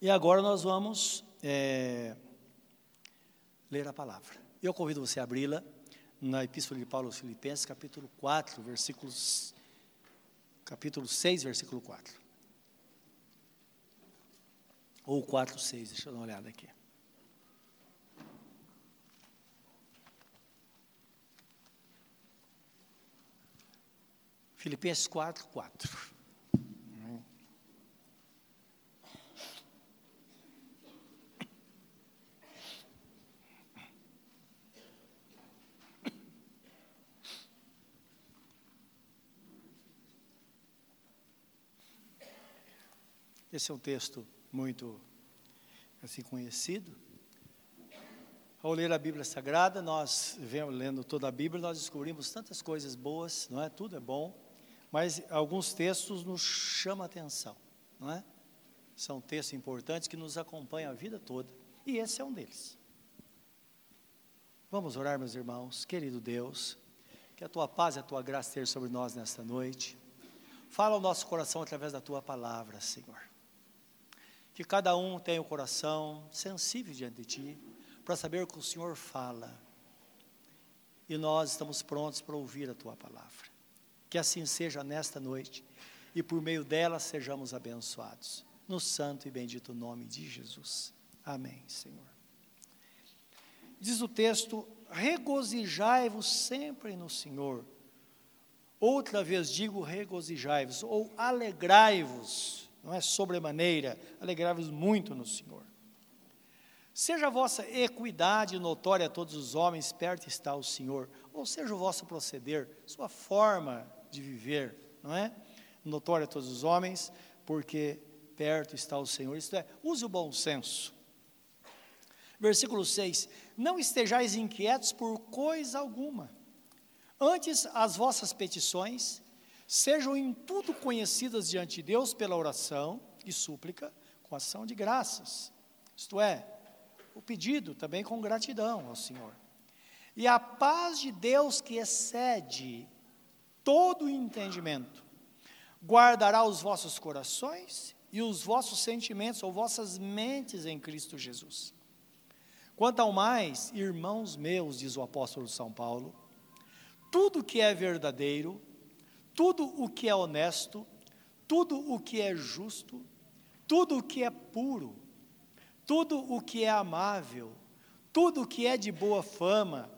E agora nós vamos é, ler a palavra. Eu convido você a abri-la na Epístola de Paulo aos Filipenses, capítulo 4, versículos, capítulo 6, versículo 4. Ou 4, 6, deixa eu dar uma olhada aqui. Filipenses 4, 4. Esse é um texto muito assim conhecido. Ao ler a Bíblia Sagrada, nós vemos lendo toda a Bíblia, nós descobrimos tantas coisas boas, não é? Tudo é bom, mas alguns textos nos chamam a atenção, não é? São textos importantes que nos acompanham a vida toda, e esse é um deles. Vamos orar, meus irmãos, querido Deus, que a tua paz e a tua graça esteja sobre nós nesta noite. Fala ao nosso coração através da tua palavra, Senhor que cada um tenha o coração sensível diante de Ti, para saber o que o Senhor fala. E nós estamos prontos para ouvir a Tua palavra. Que assim seja nesta noite, e por meio dela sejamos abençoados. No santo e bendito nome de Jesus. Amém, Senhor. Diz o texto: regozijai-vos sempre no Senhor. Outra vez digo regozijai-vos, ou alegrai-vos não é sobremaneira, alegrai-vos muito no Senhor. Seja a vossa equidade notória a todos os homens, perto está o Senhor, ou seja o vosso proceder, sua forma de viver, não é? Notória a todos os homens, porque perto está o Senhor. Isto é, use o bom senso. Versículo 6: Não estejais inquietos por coisa alguma, antes as vossas petições sejam em tudo conhecidas diante de Deus pela oração e súplica com ação de graças. Isto é, o pedido também com gratidão ao Senhor. E a paz de Deus que excede todo o entendimento, guardará os vossos corações e os vossos sentimentos ou vossas mentes em Cristo Jesus. Quanto ao mais, irmãos meus, diz o apóstolo São Paulo, tudo que é verdadeiro, tudo o que é honesto, tudo o que é justo, tudo o que é puro, tudo o que é amável, tudo o que é de boa fama,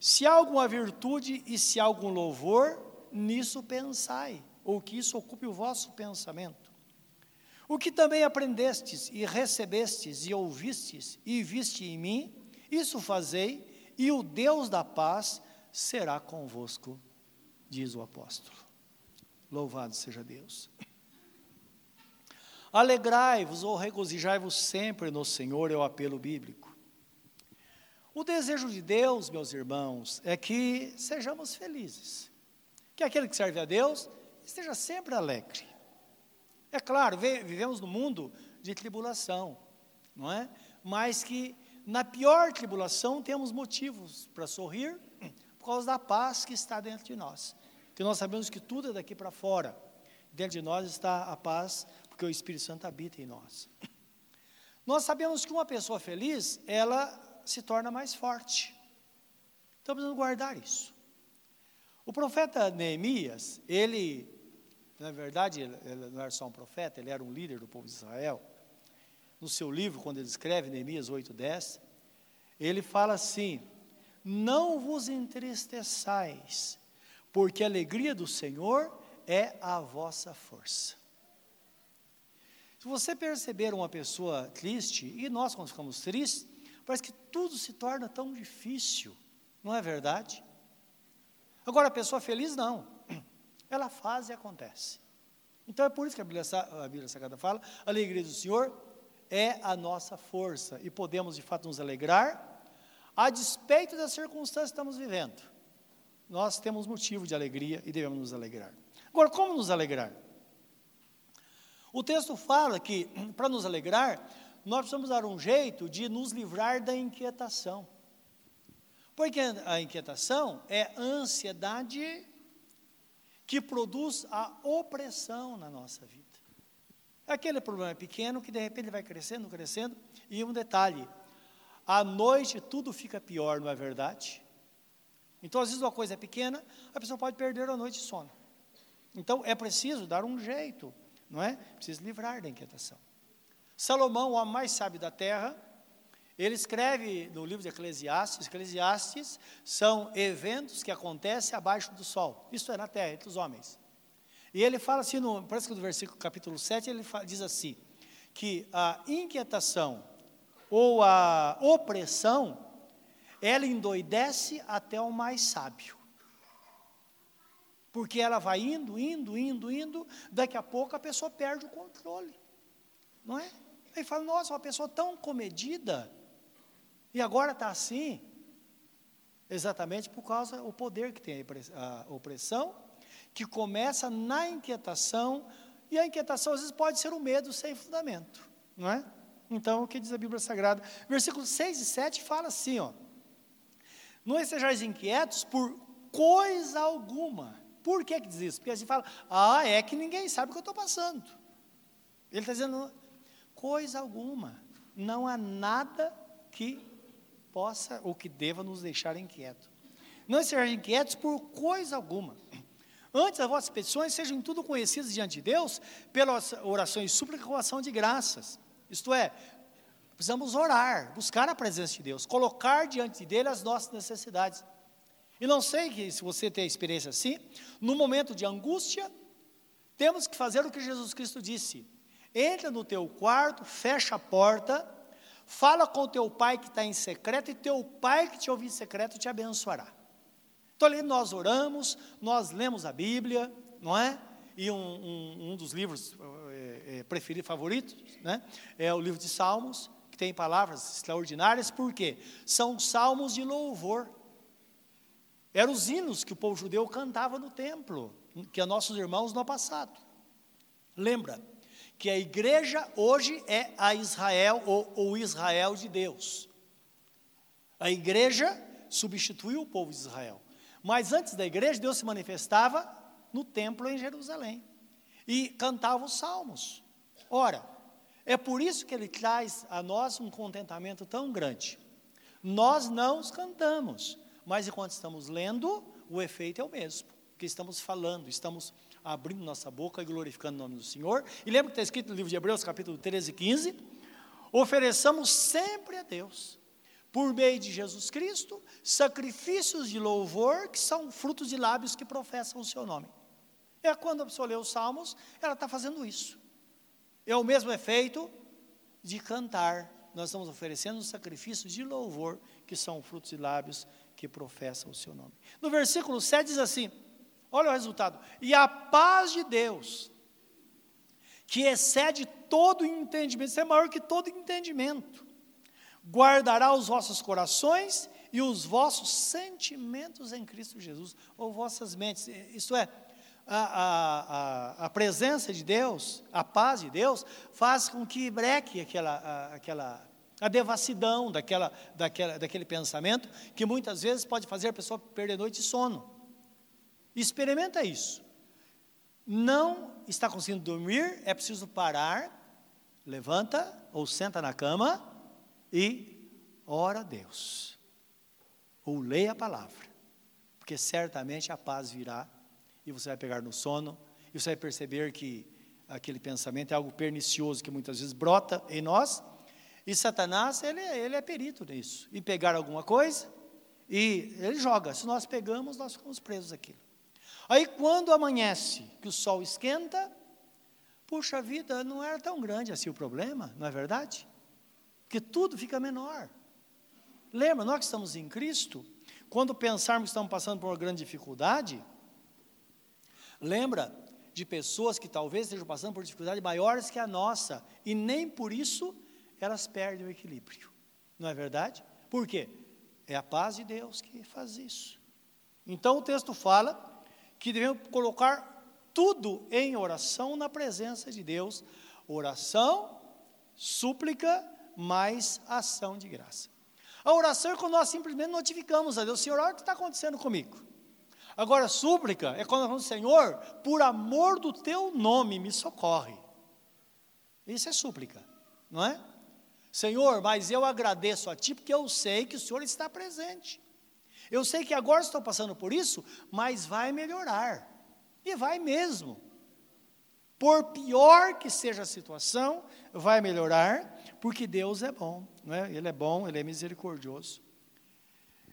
se há alguma virtude e se há algum louvor, nisso pensai, ou que isso ocupe o vosso pensamento. O que também aprendestes e recebestes e ouvistes e viste em mim, isso fazei, e o Deus da paz será convosco, diz o apóstolo. Louvado seja Deus. Alegrai-vos ou regozijai-vos sempre no Senhor, é o apelo bíblico. O desejo de Deus, meus irmãos, é que sejamos felizes. Que aquele que serve a Deus esteja sempre alegre. É claro, vivemos num mundo de tribulação, não é? Mas que na pior tribulação temos motivos para sorrir por causa da paz que está dentro de nós. Porque nós sabemos que tudo é daqui para fora. Dentro de nós está a paz, porque o Espírito Santo habita em nós. Nós sabemos que uma pessoa feliz, ela se torna mais forte. Então precisamos guardar isso. O profeta Neemias, ele, na verdade, ele não era só um profeta, ele era um líder do povo de Israel. No seu livro, quando ele escreve Neemias 8:10, ele fala assim: Não vos entristeçais, porque a alegria do Senhor é a vossa força. Se você perceber uma pessoa triste, e nós quando ficamos tristes, parece que tudo se torna tão difícil, não é verdade? Agora, a pessoa feliz não, ela faz e acontece. Então é por isso que a Bíblia, a Bíblia Sagrada fala: a alegria do Senhor é a nossa força, e podemos de fato nos alegrar, a despeito das circunstâncias que estamos vivendo nós temos motivo de alegria e devemos nos alegrar. Agora, como nos alegrar? O texto fala que, para nos alegrar, nós precisamos dar um jeito de nos livrar da inquietação. Porque a inquietação é ansiedade que produz a opressão na nossa vida. Aquele problema é pequeno que de repente vai crescendo, crescendo. E um detalhe: à noite tudo fica pior, não é verdade? Então, às vezes, uma coisa é pequena, a pessoa pode perder a noite de sono. Então, é preciso dar um jeito, não é? Precisa livrar da inquietação. Salomão, o homem mais sábio da terra, ele escreve no livro de Eclesiastes: Eclesiastes são eventos que acontecem abaixo do sol, isto é, na terra, entre os homens. E ele fala assim, no, parece que no versículo capítulo 7, ele fala, diz assim: que a inquietação ou a opressão, ela endoidece até o mais sábio. Porque ela vai indo, indo, indo, indo, daqui a pouco a pessoa perde o controle. Não é? Aí fala, nossa, uma pessoa tão comedida, e agora está assim. Exatamente por causa do poder que tem a opressão que começa na inquietação, e a inquietação às vezes pode ser o um medo sem fundamento, não é? Então, o que diz a Bíblia Sagrada? Versículos 6 e 7 fala assim, ó. Não estejais inquietos por coisa alguma. Por que que diz isso? Porque assim fala, ah, é que ninguém sabe o que eu estou passando. Ele está dizendo, coisa alguma. Não há nada que possa ou que deva nos deixar inquietos. Não estejais inquietos por coisa alguma. Antes as vossas petições sejam tudo conhecidas diante de Deus pelas orações e súplica com ação de graças. Isto é, precisamos orar, buscar a presença de Deus, colocar diante dele as nossas necessidades. E não sei se você tem experiência assim, no momento de angústia, temos que fazer o que Jesus Cristo disse: entra no teu quarto, fecha a porta, fala com teu pai que está em secreto, e teu pai que te ouvir em secreto te abençoará. Então ali nós oramos, nós lemos a Bíblia, não é? E um, um, um dos livros é, é, preferidos, favoritos, né? É o livro de Salmos, que tem palavras extraordinárias, porque são salmos de louvor. Eram os hinos que o povo judeu cantava no templo, que a nossos irmãos no passado. Lembra que a igreja hoje é a Israel, ou o Israel de Deus. A igreja substituiu o povo de Israel. Mas antes da igreja, Deus se manifestava no templo em Jerusalém e cantava os salmos. Ora, é por isso que ele traz a nós um contentamento tão grande. Nós não os cantamos, mas enquanto estamos lendo, o efeito é o mesmo, porque estamos falando, estamos abrindo nossa boca e glorificando o nome do Senhor. E lembra que está escrito no livro de Hebreus, capítulo 13 e 15? Ofereçamos sempre a Deus por meio de Jesus Cristo, sacrifícios de louvor que são frutos de lábios que professam o seu nome. É quando a pessoa lê os salmos, ela está fazendo isso. É o mesmo efeito de cantar. Nós estamos oferecendo sacrifícios de louvor que são frutos de lábios que professam o seu nome. No versículo 7 diz assim: olha o resultado. E a paz de Deus, que excede todo entendimento, isso é maior que todo entendimento guardará os vossos corações e os vossos sentimentos em Cristo Jesus, ou vossas mentes. Isto é, a, a, a, presença de Deus, a paz de Deus, faz com que breque aquela, a, aquela a devassidão daquela, daquela, daquele pensamento, que muitas vezes pode fazer a pessoa perder noite de sono. Experimenta isso. Não está conseguindo dormir, é preciso parar, levanta ou senta na cama e ora a Deus, ou leia a palavra, porque certamente a paz virá e você vai pegar no sono e você vai perceber que aquele pensamento é algo pernicioso que muitas vezes brota em nós e Satanás ele, ele é perito nisso, em pegar alguma coisa e ele joga. Se nós pegamos, nós ficamos presos aquilo. Aí quando amanhece, que o sol esquenta, puxa vida, não era tão grande assim o problema, não é verdade? porque tudo fica menor. Lembra, nós que estamos em Cristo, quando pensarmos que estamos passando por uma grande dificuldade, lembra de pessoas que talvez estejam passando por dificuldades maiores que a nossa, e nem por isso elas perdem o equilíbrio. Não é verdade? Por quê? É a paz de Deus que faz isso. Então o texto fala que devemos colocar tudo em oração na presença de Deus. Oração, súplica mais ação de graça. A oração é quando nós simplesmente notificamos a Deus, Senhor, olha o que está acontecendo comigo. Agora, súplica é quando falamos, Senhor, por amor do teu nome, me socorre. Isso é súplica, não é? Senhor, mas eu agradeço a Ti porque eu sei que o Senhor está presente. Eu sei que agora estou passando por isso, mas vai melhorar. E vai mesmo. Por pior que seja a situação, vai melhorar, porque Deus é bom, não é? Ele é bom, ele é misericordioso.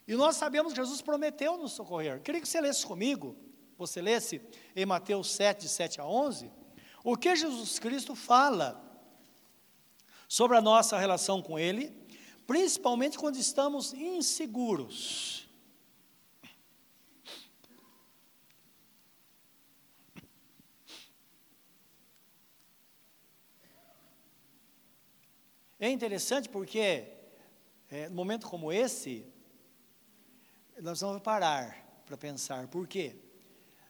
E nós sabemos que Jesus prometeu nos socorrer. Queria que você lesse comigo, você lesse em Mateus 7, de 7 a 11, o que Jesus Cristo fala sobre a nossa relação com Ele, principalmente quando estamos inseguros. É interessante porque, é, num momento como esse, nós vamos parar para pensar. Por quê?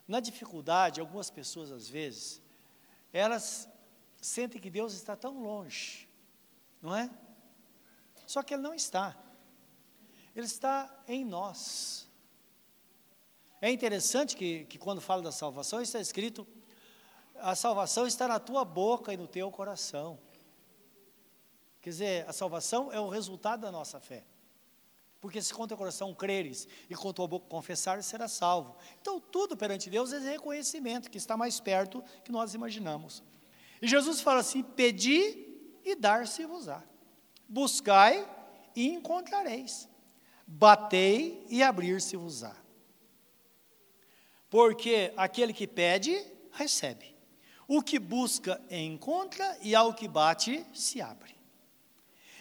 Na dificuldade, algumas pessoas, às vezes, elas sentem que Deus está tão longe, não é? Só que Ele não está. Ele está em nós. É interessante que, que quando fala da salvação, está escrito: a salvação está na tua boca e no teu coração. Quer dizer, a salvação é o resultado da nossa fé. Porque se com teu coração creres e com tua boca confessares, será salvo. Então, tudo perante Deus é reconhecimento, que está mais perto que nós imaginamos. E Jesus fala assim: pedi e dar-se-vos-á. Buscai e encontrareis. Batei e abrir-se-vos-á. Porque aquele que pede, recebe. O que busca, encontra, e ao que bate, se abre.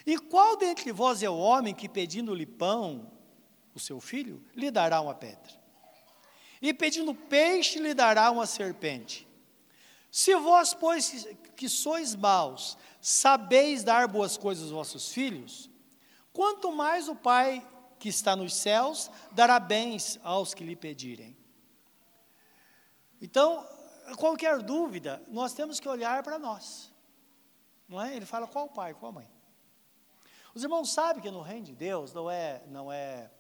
E qual dentre vós é o homem que, pedindo-lhe pão, o seu filho, lhe dará uma pedra? E pedindo peixe, lhe dará uma serpente? Se vós, pois, que sois maus, sabeis dar boas coisas aos vossos filhos, quanto mais o Pai que está nos céus dará bens aos que lhe pedirem. Então, qualquer dúvida, nós temos que olhar para nós. Não é? Ele fala qual pai, qual mãe. Os irmãos sabem que no reino de Deus não é, não é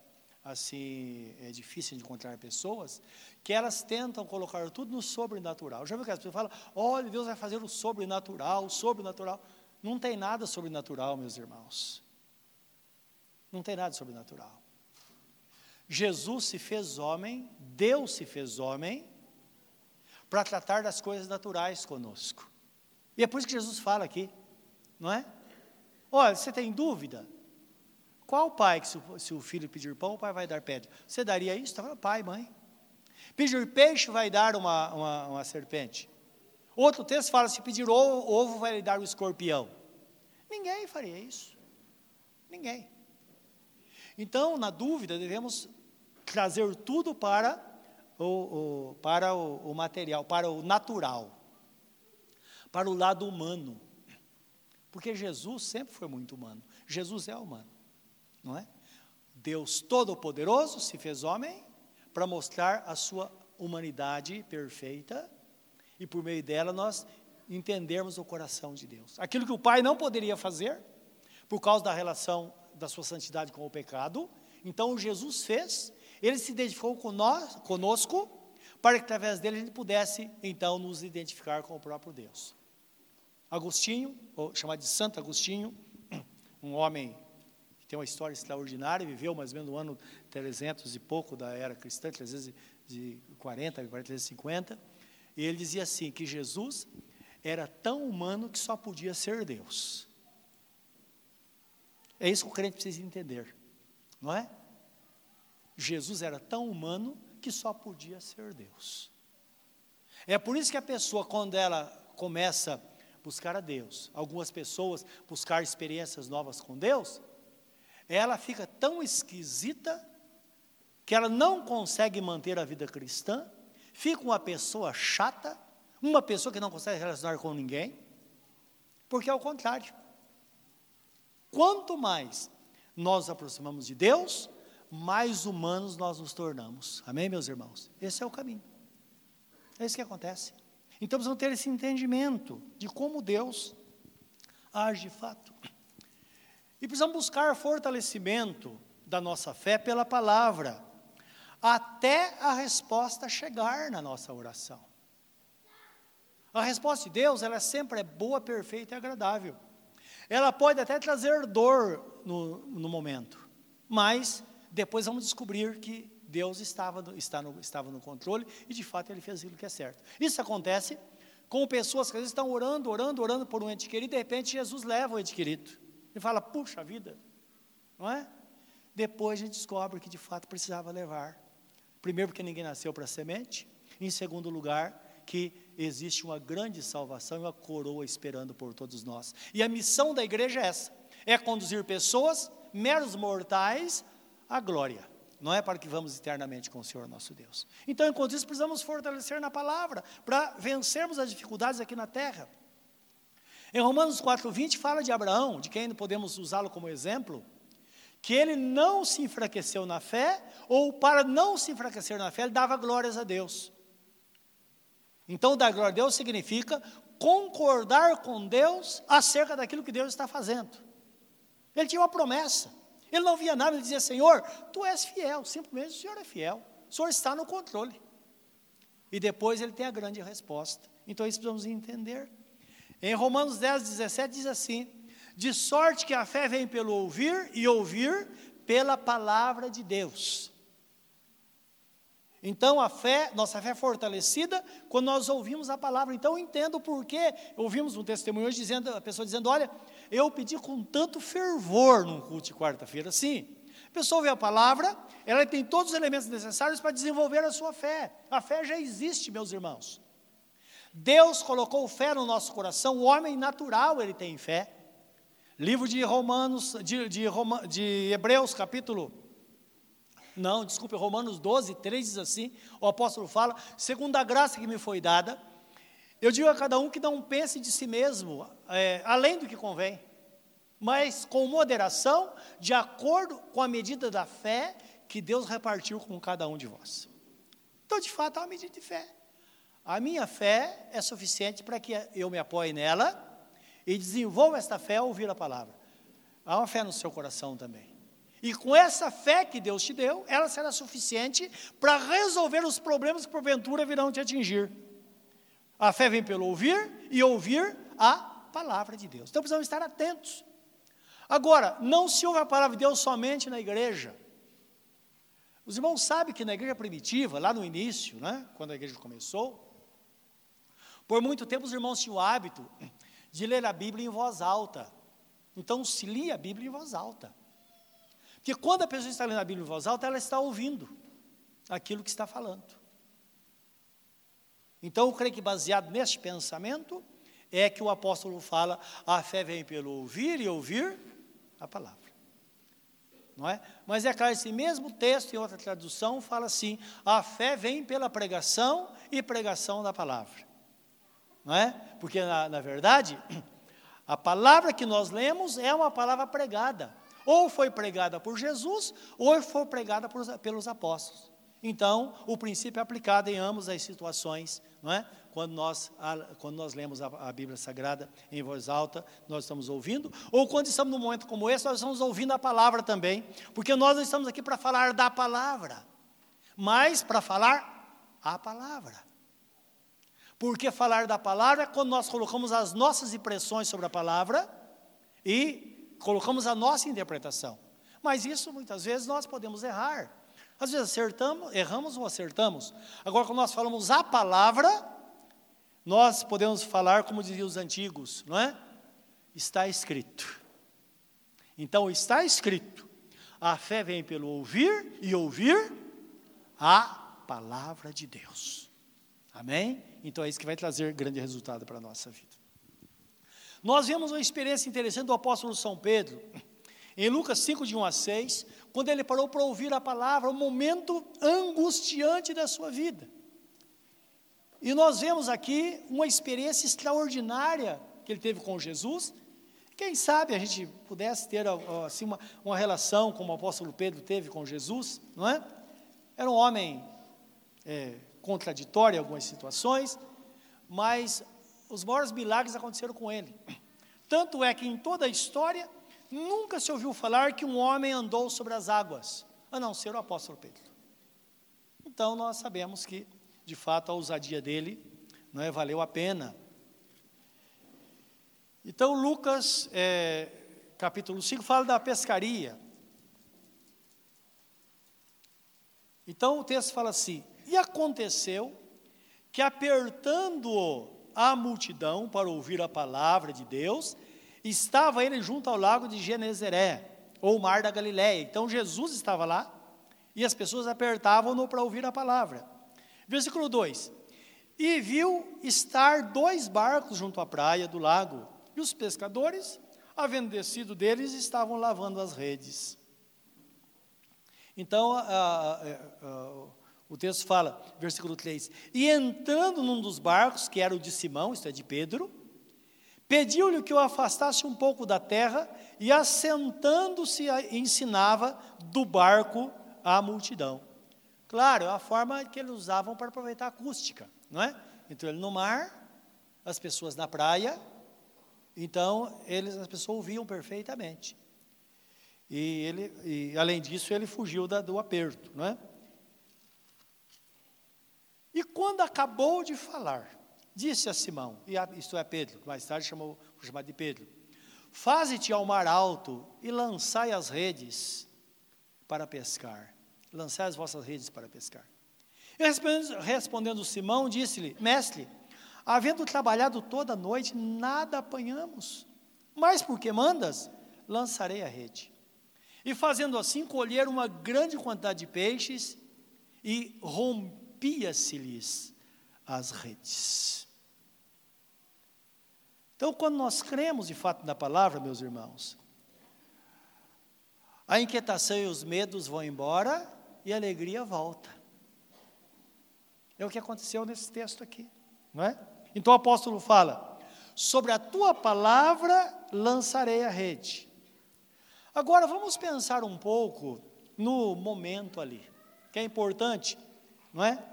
assim, é difícil encontrar pessoas que elas tentam colocar tudo no sobrenatural. Já viu que as pessoas falam, olha, Deus vai fazer o sobrenatural, o sobrenatural. Não tem nada sobrenatural, meus irmãos. Não tem nada sobrenatural. Jesus se fez homem, Deus se fez homem, para tratar das coisas naturais conosco. E é por isso que Jesus fala aqui, não é? Olha, você tem dúvida? Qual pai que se, o filho pedir pão, o pai vai dar pedra? Você daria isso? Tá pai, mãe. Pedir peixe vai dar uma, uma, uma serpente. Outro texto fala: se pedir ovo, ovo vai lhe dar o escorpião. Ninguém faria isso. Ninguém. Então, na dúvida, devemos trazer tudo para o, o para o, o material, para o natural, para o lado humano. Porque Jesus sempre foi muito humano. Jesus é humano, não é? Deus Todo-Poderoso se fez homem para mostrar a sua humanidade perfeita e por meio dela nós entendermos o coração de Deus. Aquilo que o Pai não poderia fazer por causa da relação da sua santidade com o pecado, então Jesus fez, ele se identificou conosco, para que através dele a gente pudesse então nos identificar com o próprio Deus. Agostinho, ou chamado de Santo Agostinho, um homem que tem uma história extraordinária, viveu mais ou menos no ano 300 e pouco da era cristã, 340, 350, e ele dizia assim, que Jesus era tão humano que só podia ser Deus. É isso que o crente precisa entender, não é? Jesus era tão humano que só podia ser Deus. É por isso que a pessoa, quando ela começa buscar a Deus, algumas pessoas buscar experiências novas com Deus, ela fica tão esquisita que ela não consegue manter a vida cristã, fica uma pessoa chata, uma pessoa que não consegue relacionar com ninguém, porque é o contrário. Quanto mais nós nos aproximamos de Deus, mais humanos nós nos tornamos. Amém, meus irmãos? Esse é o caminho. É isso que acontece. Então precisamos ter esse entendimento de como Deus age de fato. E precisamos buscar fortalecimento da nossa fé pela palavra, até a resposta chegar na nossa oração. A resposta de Deus, ela sempre é boa, perfeita e agradável. Ela pode até trazer dor no, no momento, mas depois vamos descobrir que Deus estava, está no, estava no controle e de fato ele fez aquilo que é certo. Isso acontece com pessoas que às vezes estão orando, orando, orando por um ente querido e de repente Jesus leva o ente querido. E fala, puxa vida, não é? Depois a gente descobre que de fato precisava levar. Primeiro, porque ninguém nasceu para semente. Em segundo lugar, que existe uma grande salvação e uma coroa esperando por todos nós. E a missão da igreja é essa: é conduzir pessoas, meros mortais, à glória. Não é para que vamos eternamente com o Senhor nosso Deus. Então, enquanto isso, precisamos fortalecer na palavra para vencermos as dificuldades aqui na terra. Em Romanos 4,20 fala de Abraão, de quem podemos usá-lo como exemplo, que ele não se enfraqueceu na fé, ou para não se enfraquecer na fé, ele dava glórias a Deus. Então, dar glória a Deus significa concordar com Deus acerca daquilo que Deus está fazendo. Ele tinha uma promessa. Ele não via nada, ele dizia: Senhor, tu és fiel, simplesmente o Senhor é fiel, o Senhor está no controle. E depois ele tem a grande resposta. Então, isso precisamos entender. Em Romanos 10, 17 diz assim: De sorte que a fé vem pelo ouvir, e ouvir pela palavra de Deus. Então a fé, nossa fé é fortalecida quando nós ouvimos a palavra. Então eu entendo por que ouvimos um testemunho hoje dizendo, a pessoa dizendo, olha, eu pedi com tanto fervor num culto de quarta-feira. Sim, a pessoa ouve a palavra, ela tem todos os elementos necessários para desenvolver a sua fé. A fé já existe, meus irmãos. Deus colocou fé no nosso coração, o homem natural ele tem fé. Livro de Romanos, de, de, de Hebreus, capítulo não, desculpe, Romanos 12, 3 diz assim: o apóstolo fala, segundo a graça que me foi dada, eu digo a cada um que não pense de si mesmo é, além do que convém, mas com moderação, de acordo com a medida da fé que Deus repartiu com cada um de vós. Então, de fato, há uma medida de fé. A minha fé é suficiente para que eu me apoie nela e desenvolva esta fé ao ouvir a palavra. Há uma fé no seu coração também. E com essa fé que Deus te deu, ela será suficiente para resolver os problemas que porventura virão te atingir. A fé vem pelo ouvir e ouvir a palavra de Deus. Então precisamos estar atentos. Agora, não se ouve a palavra de Deus somente na igreja. Os irmãos sabem que na igreja primitiva, lá no início, né, quando a igreja começou, por muito tempo os irmãos tinham o hábito de ler a Bíblia em voz alta. Então se lia a Bíblia em voz alta. Porque quando a pessoa está lendo a Bíblia em voz alta, ela está ouvindo aquilo que está falando. Então, eu creio que baseado neste pensamento, é que o apóstolo fala: a fé vem pelo ouvir e ouvir a palavra. Não é? Mas é claro, esse mesmo texto, em outra tradução, fala assim: a fé vem pela pregação e pregação da palavra. Não é? Porque, na, na verdade, a palavra que nós lemos é uma palavra pregada. Ou foi pregada por Jesus, ou foi pregada por, pelos apóstolos. Então, o princípio é aplicado em ambas as situações, não é? Quando nós, quando nós lemos a, a, Bíblia Sagrada em voz alta, nós estamos ouvindo, ou quando estamos num momento como esse, nós estamos ouvindo a palavra também, porque nós não estamos aqui para falar da palavra, mas para falar a palavra. Porque falar da palavra é quando nós colocamos as nossas impressões sobre a palavra e colocamos a nossa interpretação. Mas isso muitas vezes nós podemos errar. Às vezes acertamos, erramos ou acertamos. Agora, quando nós falamos a palavra, nós podemos falar como diziam os antigos, não é? Está escrito. Então, está escrito. A fé vem pelo ouvir e ouvir a palavra de Deus. Amém? Então é isso que vai trazer grande resultado para a nossa vida. Nós vemos uma experiência interessante do apóstolo São Pedro, em Lucas 5, de 1 a 6, quando ele parou para ouvir a palavra, um momento angustiante da sua vida. E nós vemos aqui uma experiência extraordinária que ele teve com Jesus. Quem sabe a gente pudesse ter assim, uma, uma relação como o apóstolo Pedro teve com Jesus, não é? Era um homem é, contraditório em algumas situações, mas os maiores milagres aconteceram com ele. Tanto é que em toda a história, nunca se ouviu falar que um homem andou sobre as águas, a não ser o apóstolo Pedro. Então nós sabemos que, de fato, a ousadia dele não é, valeu a pena. Então, Lucas, é, capítulo 5, fala da pescaria. Então, o texto fala assim: E aconteceu que, apertando a multidão para ouvir a palavra de Deus, estava ele junto ao lago de Genezaré, ou mar da Galiléia. Então, Jesus estava lá e as pessoas apertavam-no para ouvir a palavra. Versículo 2: E viu estar dois barcos junto à praia do lago e os pescadores, havendo descido deles, estavam lavando as redes. Então, a, a, a, o texto fala, versículo 3: E entrando num dos barcos, que era o de Simão, isto é, de Pedro, pediu-lhe que o afastasse um pouco da terra, e assentando-se, ensinava do barco à multidão. Claro, é a forma que eles usavam para aproveitar a acústica, não é? Entrou ele no mar, as pessoas na praia, então, eles, as pessoas ouviam perfeitamente. E, ele, e além disso, ele fugiu da, do aperto. Não é? E quando acabou de falar, disse a Simão, e a, isto é Pedro, que mais tarde chamou, foi chamado de Pedro: Faze-te ao mar alto e lançai as redes para pescar. Lançai as vossas redes para pescar. E respondendo, respondendo Simão, disse-lhe: Mestre, Havendo trabalhado toda a noite, nada apanhamos. Mas porque mandas, lançarei a rede. E fazendo assim, colheram uma grande quantidade de peixes e rompia-se-lhes as redes. Então, quando nós cremos de fato na palavra, meus irmãos, a inquietação e os medos vão embora e a alegria volta. É o que aconteceu nesse texto aqui, não é? Então o apóstolo fala: sobre a tua palavra lançarei a rede. Agora vamos pensar um pouco no momento ali, que é importante, não é?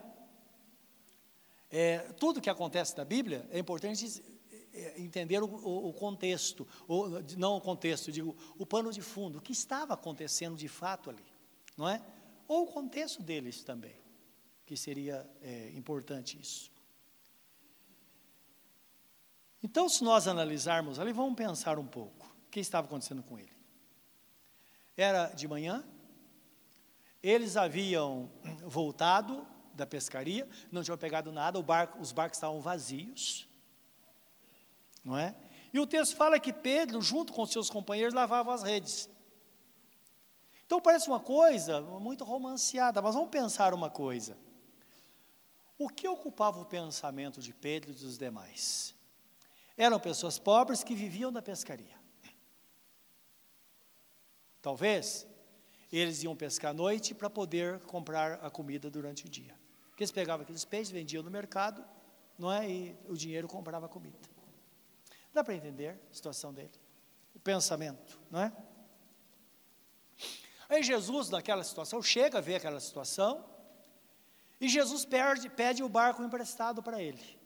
É tudo que acontece na Bíblia é importante é, entender o, o, o contexto, ou, não o contexto, digo, o pano de fundo, o que estava acontecendo de fato ali, não é? Ou o contexto deles também, que seria é, importante isso. Então, se nós analisarmos ali, vamos pensar um pouco. O que estava acontecendo com ele? Era de manhã, eles haviam voltado da pescaria, não tinham pegado nada, barco, os barcos estavam vazios, não é? E o texto fala que Pedro, junto com seus companheiros, lavava as redes. Então parece uma coisa muito romanceada, mas vamos pensar uma coisa. O que ocupava o pensamento de Pedro e dos demais? Eram pessoas pobres que viviam da pescaria. Talvez eles iam pescar à noite para poder comprar a comida durante o dia. Porque eles pegavam aqueles peixes, vendiam no mercado, não é? E o dinheiro comprava comida. Dá para entender a situação dele? O pensamento, não é? Aí Jesus, naquela situação, chega a ver aquela situação, e Jesus perde, pede o barco emprestado para ele.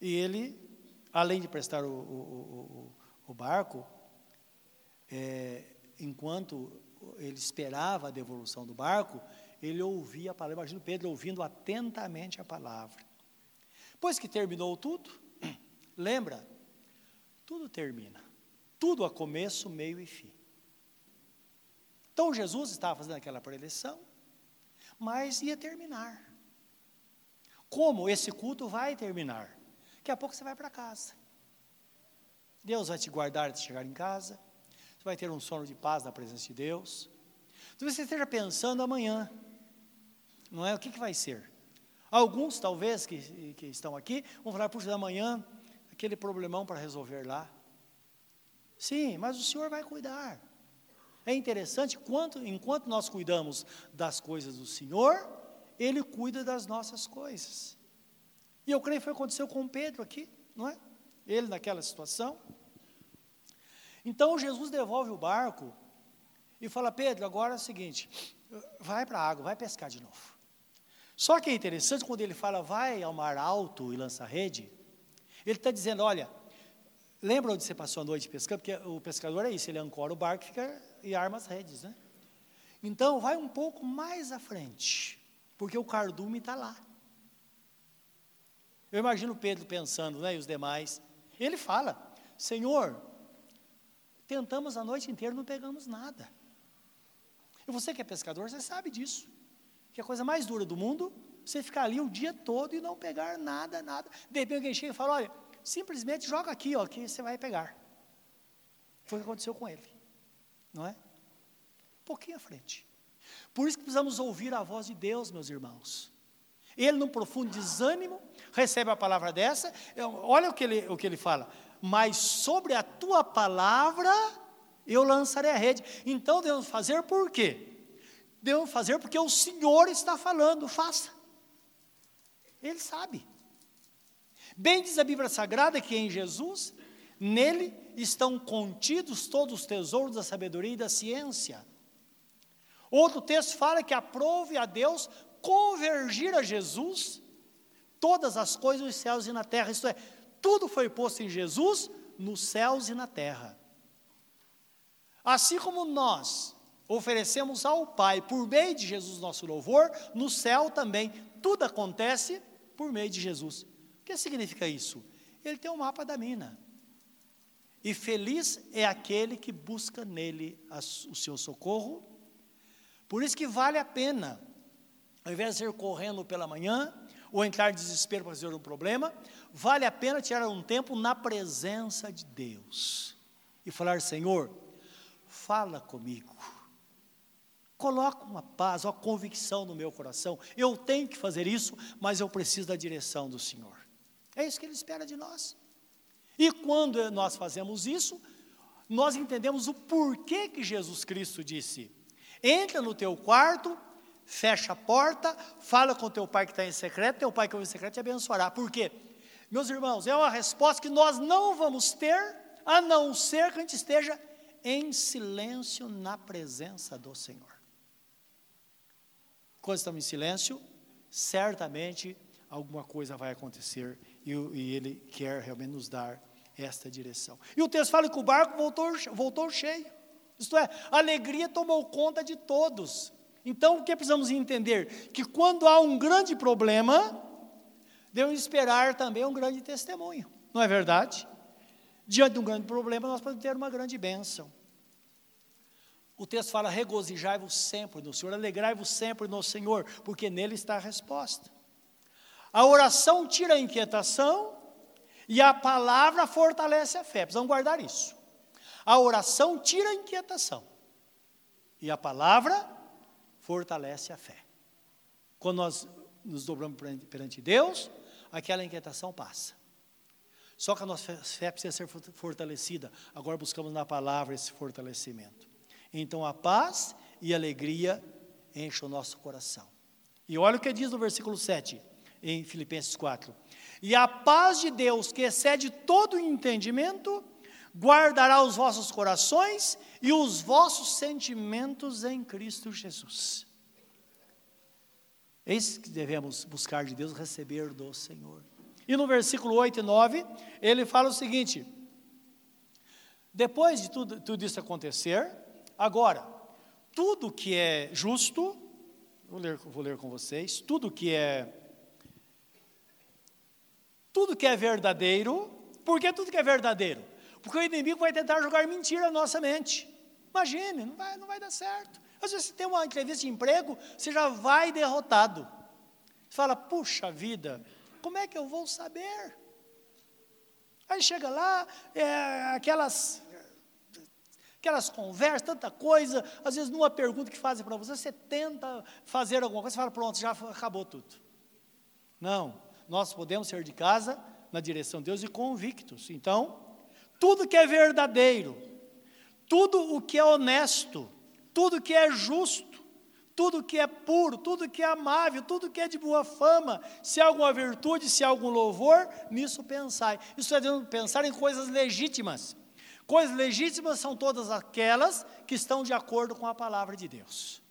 E ele, além de prestar o, o, o, o barco, é, enquanto ele esperava a devolução do barco, ele ouvia a palavra. Imagina Pedro ouvindo atentamente a palavra. Pois que terminou tudo, lembra? Tudo termina. Tudo a começo, meio e fim. Então Jesus estava fazendo aquela preleção, mas ia terminar. Como esse culto vai terminar? Daqui a pouco você vai para casa. Deus vai te guardar de chegar em casa. Você vai ter um sono de paz na presença de Deus. Talvez você esteja pensando amanhã. Não é? O que, que vai ser? Alguns, talvez, que, que estão aqui, vão falar, puxa, amanhã, aquele problemão para resolver lá. Sim, mas o Senhor vai cuidar. É interessante, quanto, enquanto nós cuidamos das coisas do Senhor, Ele cuida das nossas coisas. E eu creio que foi o que aconteceu com Pedro aqui, não é? Ele naquela situação. Então Jesus devolve o barco e fala: Pedro, agora é o seguinte, vai para a água, vai pescar de novo. Só que é interessante quando ele fala, vai ao mar alto e lança a rede, ele está dizendo: olha, lembra onde você passou a noite pescando? Porque o pescador é isso, ele ancora o barco fica, e arma as redes, né? Então, vai um pouco mais à frente, porque o cardume está lá. Eu imagino Pedro pensando, né, e os demais, Ele fala: Senhor, tentamos a noite inteira, não pegamos nada. E você que é pescador, você sabe disso. Que a coisa mais dura do mundo, você ficar ali o dia todo e não pegar nada, nada. De repente alguém chega e fala: olha, simplesmente joga aqui, ó, que você vai pegar. Foi o que aconteceu com ele. Não é? Um pouquinho à frente. Por isso que precisamos ouvir a voz de Deus, meus irmãos. Ele, num profundo desânimo, recebe a palavra dessa. Olha o que ele, o que ele fala. Mas sobre a tua palavra eu lançarei a rede. Então devemos fazer por quê? Devemos fazer porque o Senhor está falando, faça. Ele sabe. Bem diz a Bíblia Sagrada que em Jesus, nele estão contidos todos os tesouros da sabedoria e da ciência. Outro texto fala que aprove a Deus convergir a Jesus todas as coisas nos céus e na terra, isto é, tudo foi posto em Jesus nos céus e na terra. Assim como nós oferecemos ao Pai por meio de Jesus nosso louvor, no céu também tudo acontece por meio de Jesus. O que significa isso? Ele tem o um mapa da mina. E feliz é aquele que busca nele o seu socorro. Por isso que vale a pena ao invés de ir correndo pela manhã, ou entrar em desespero para resolver um problema, vale a pena tirar um tempo na presença de Deus e falar: Senhor, fala comigo. Coloca uma paz, uma convicção no meu coração. Eu tenho que fazer isso, mas eu preciso da direção do Senhor. É isso que Ele espera de nós. E quando nós fazemos isso, nós entendemos o porquê que Jesus Cristo disse: entra no teu quarto, fecha a porta, fala com teu pai que está em secreto, teu pai que está em secreto te abençoará. Por quê? Meus irmãos, é uma resposta que nós não vamos ter, a não ser que a gente esteja em silêncio na presença do Senhor. Quando estamos em silêncio, certamente alguma coisa vai acontecer e, e Ele quer realmente nos dar esta direção. E o texto fala que o barco voltou, voltou cheio. Isto é, a alegria tomou conta de todos. Então, o que precisamos entender? Que quando há um grande problema, devemos esperar também um grande testemunho, não é verdade? Diante de um grande problema, nós podemos ter uma grande bênção. O texto fala: regozijai-vos sempre no Senhor, alegrai-vos sempre no Senhor, porque nele está a resposta. A oração tira a inquietação e a palavra fortalece a fé. Precisamos guardar isso. A oração tira a inquietação e a palavra fortalece a fé. Quando nós nos dobramos perante Deus, aquela inquietação passa. Só que a nossa fé precisa ser fortalecida. Agora buscamos na palavra esse fortalecimento. Então a paz e a alegria enchem o nosso coração. E olha o que diz no versículo 7, em Filipenses 4. E a paz de Deus, que excede todo entendimento, guardará os vossos corações e os vossos sentimentos em Cristo Jesus. Eis que devemos buscar de Deus, receber do Senhor. E no versículo 8 e 9, ele fala o seguinte: depois de tudo, tudo isso acontecer, agora, tudo que é justo, vou ler, vou ler com vocês, tudo que é tudo que é verdadeiro, por que tudo que é verdadeiro? Porque o inimigo vai tentar jogar mentira na nossa mente. Imagine, não vai, não vai dar certo. Às vezes você tem uma entrevista de emprego, você já vai derrotado. Você fala, puxa vida, como é que eu vou saber? Aí chega lá, é, aquelas, aquelas conversas, tanta coisa, às vezes numa pergunta que fazem para você, você tenta fazer alguma coisa, você fala, pronto, já acabou tudo. Não, nós podemos ser de casa na direção de Deus e convictos. Então, tudo que é verdadeiro, tudo o que é honesto, tudo que é justo, tudo que é puro, tudo que é amável, tudo que é de boa fama, se há alguma virtude, se há algum louvor, nisso pensai. Isso é pensar em coisas legítimas. Coisas legítimas são todas aquelas que estão de acordo com a palavra de Deus.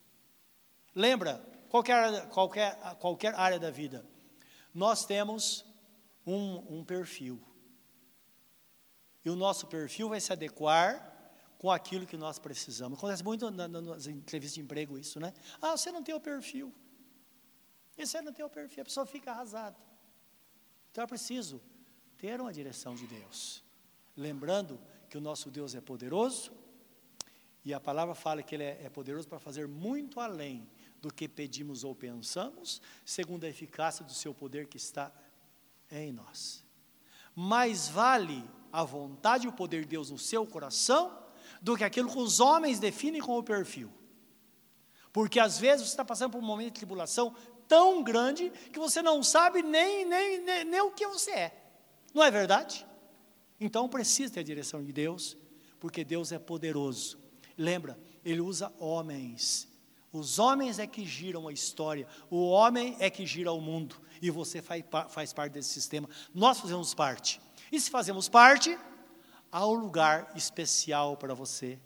Lembra, qualquer, qualquer, qualquer área da vida, nós temos um, um perfil. E o nosso perfil vai se adequar com aquilo que nós precisamos. Acontece muito nas entrevistas de emprego isso, né? Ah, você não tem o perfil. E você não tem o perfil, a pessoa fica arrasada. Então é preciso ter uma direção de Deus. Lembrando que o nosso Deus é poderoso, e a palavra fala que Ele é, é poderoso para fazer muito além do que pedimos ou pensamos, segundo a eficácia do seu poder que está em nós. Mais vale a vontade e o poder de Deus no seu coração do que aquilo que os homens definem como perfil. Porque às vezes você está passando por um momento de tribulação tão grande que você não sabe nem, nem, nem, nem o que você é. Não é verdade? Então precisa ter a direção de Deus, porque Deus é poderoso. Lembra, Ele usa homens. Os homens é que giram a história, o homem é que gira o mundo, e você faz, faz parte desse sistema. Nós fazemos parte. E se fazemos parte, há um lugar especial para você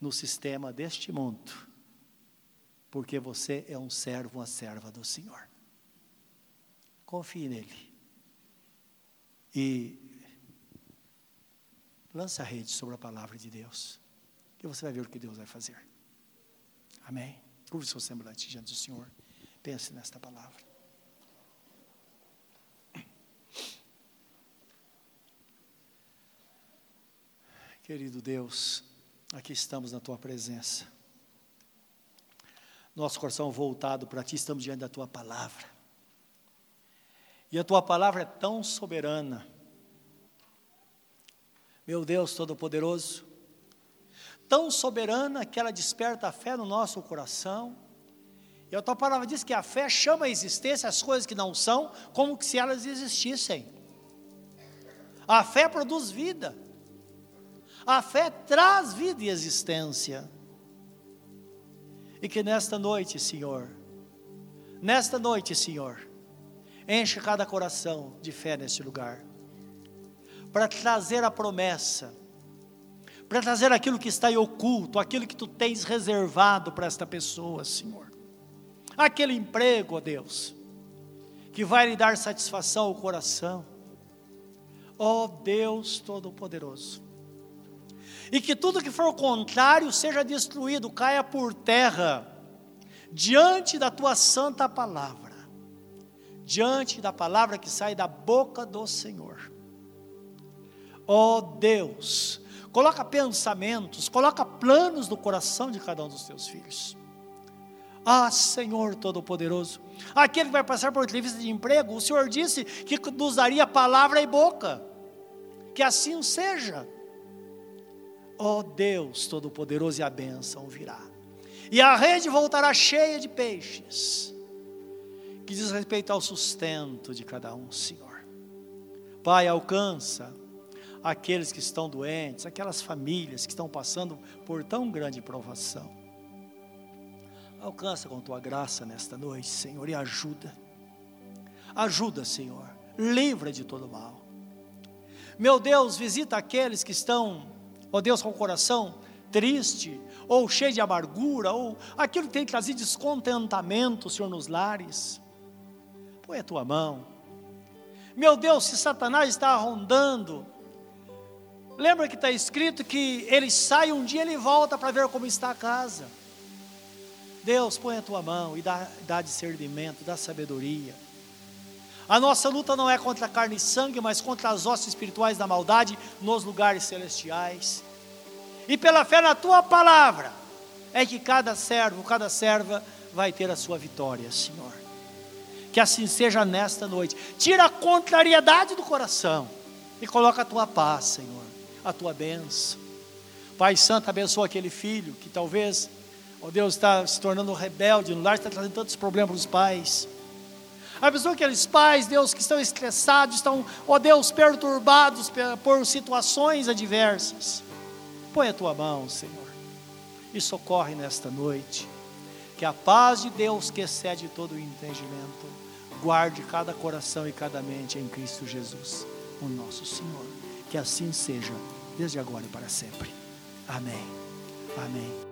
no sistema deste mundo, porque você é um servo, uma serva do Senhor. Confie nele. E lance a rede sobre a palavra de Deus, que você vai ver o que Deus vai fazer. Amém. Curve seu semblante diante do Senhor. Pense nesta palavra. Querido Deus, aqui estamos na tua presença. Nosso coração voltado para ti, estamos diante da tua palavra. E a tua palavra é tão soberana. Meu Deus Todo-Poderoso, tão soberana que ela desperta a fé no nosso coração. E a tua palavra diz que a fé chama a existência as coisas que não são, como se elas existissem. A fé produz vida. A fé traz vida e existência. E que nesta noite, Senhor, nesta noite, Senhor, enche cada coração de fé neste lugar, para trazer a promessa, para trazer aquilo que está em oculto, aquilo que tu tens reservado para esta pessoa, Senhor. Aquele emprego, ó Deus, que vai lhe dar satisfação ao coração. Ó Deus Todo-Poderoso e que tudo que for contrário seja destruído, caia por terra, diante da tua santa palavra, diante da palavra que sai da boca do Senhor. Ó oh Deus, coloca pensamentos, coloca planos no coração de cada um dos teus filhos. Ah, Senhor Todo-Poderoso, aquele que vai passar por entrevista de emprego, o Senhor disse que nos daria palavra e boca, que assim seja Ó oh Deus Todo-Poderoso, e a bênção virá. E a rede voltará cheia de peixes, que diz respeito ao sustento de cada um, Senhor. Pai, alcança aqueles que estão doentes, aquelas famílias que estão passando por tão grande provação. Alcança com tua graça nesta noite, Senhor, e ajuda. Ajuda, Senhor. Livra de todo mal. Meu Deus, visita aqueles que estão ó Deus, com o coração triste, ou cheio de amargura, ou aquilo que tem trazido descontentamento, Senhor, nos lares. Põe a tua mão. Meu Deus, se Satanás está rondando, lembra que está escrito que ele sai um dia, ele volta para ver como está a casa. Deus, põe a tua mão e dá, dá discernimento, dá sabedoria. A nossa luta não é contra carne e sangue, mas contra as hostes espirituais da maldade nos lugares celestiais. E pela fé na tua palavra, é que cada servo, cada serva vai ter a sua vitória, Senhor. Que assim seja nesta noite. Tira a contrariedade do coração e coloca a tua paz, Senhor, a tua bênção. Pai Santo, abençoa aquele filho que talvez, ó Deus, está se tornando rebelde no lar, está trazendo tantos problemas para os pais. Abençoa aqueles pais, Deus, que estão estressados, estão, ó Deus, perturbados por situações adversas. Põe a tua mão, Senhor, e socorre nesta noite. Que a paz de Deus, que excede todo o entendimento, guarde cada coração e cada mente em Cristo Jesus, o nosso Senhor. Que assim seja, desde agora e para sempre. Amém. Amém.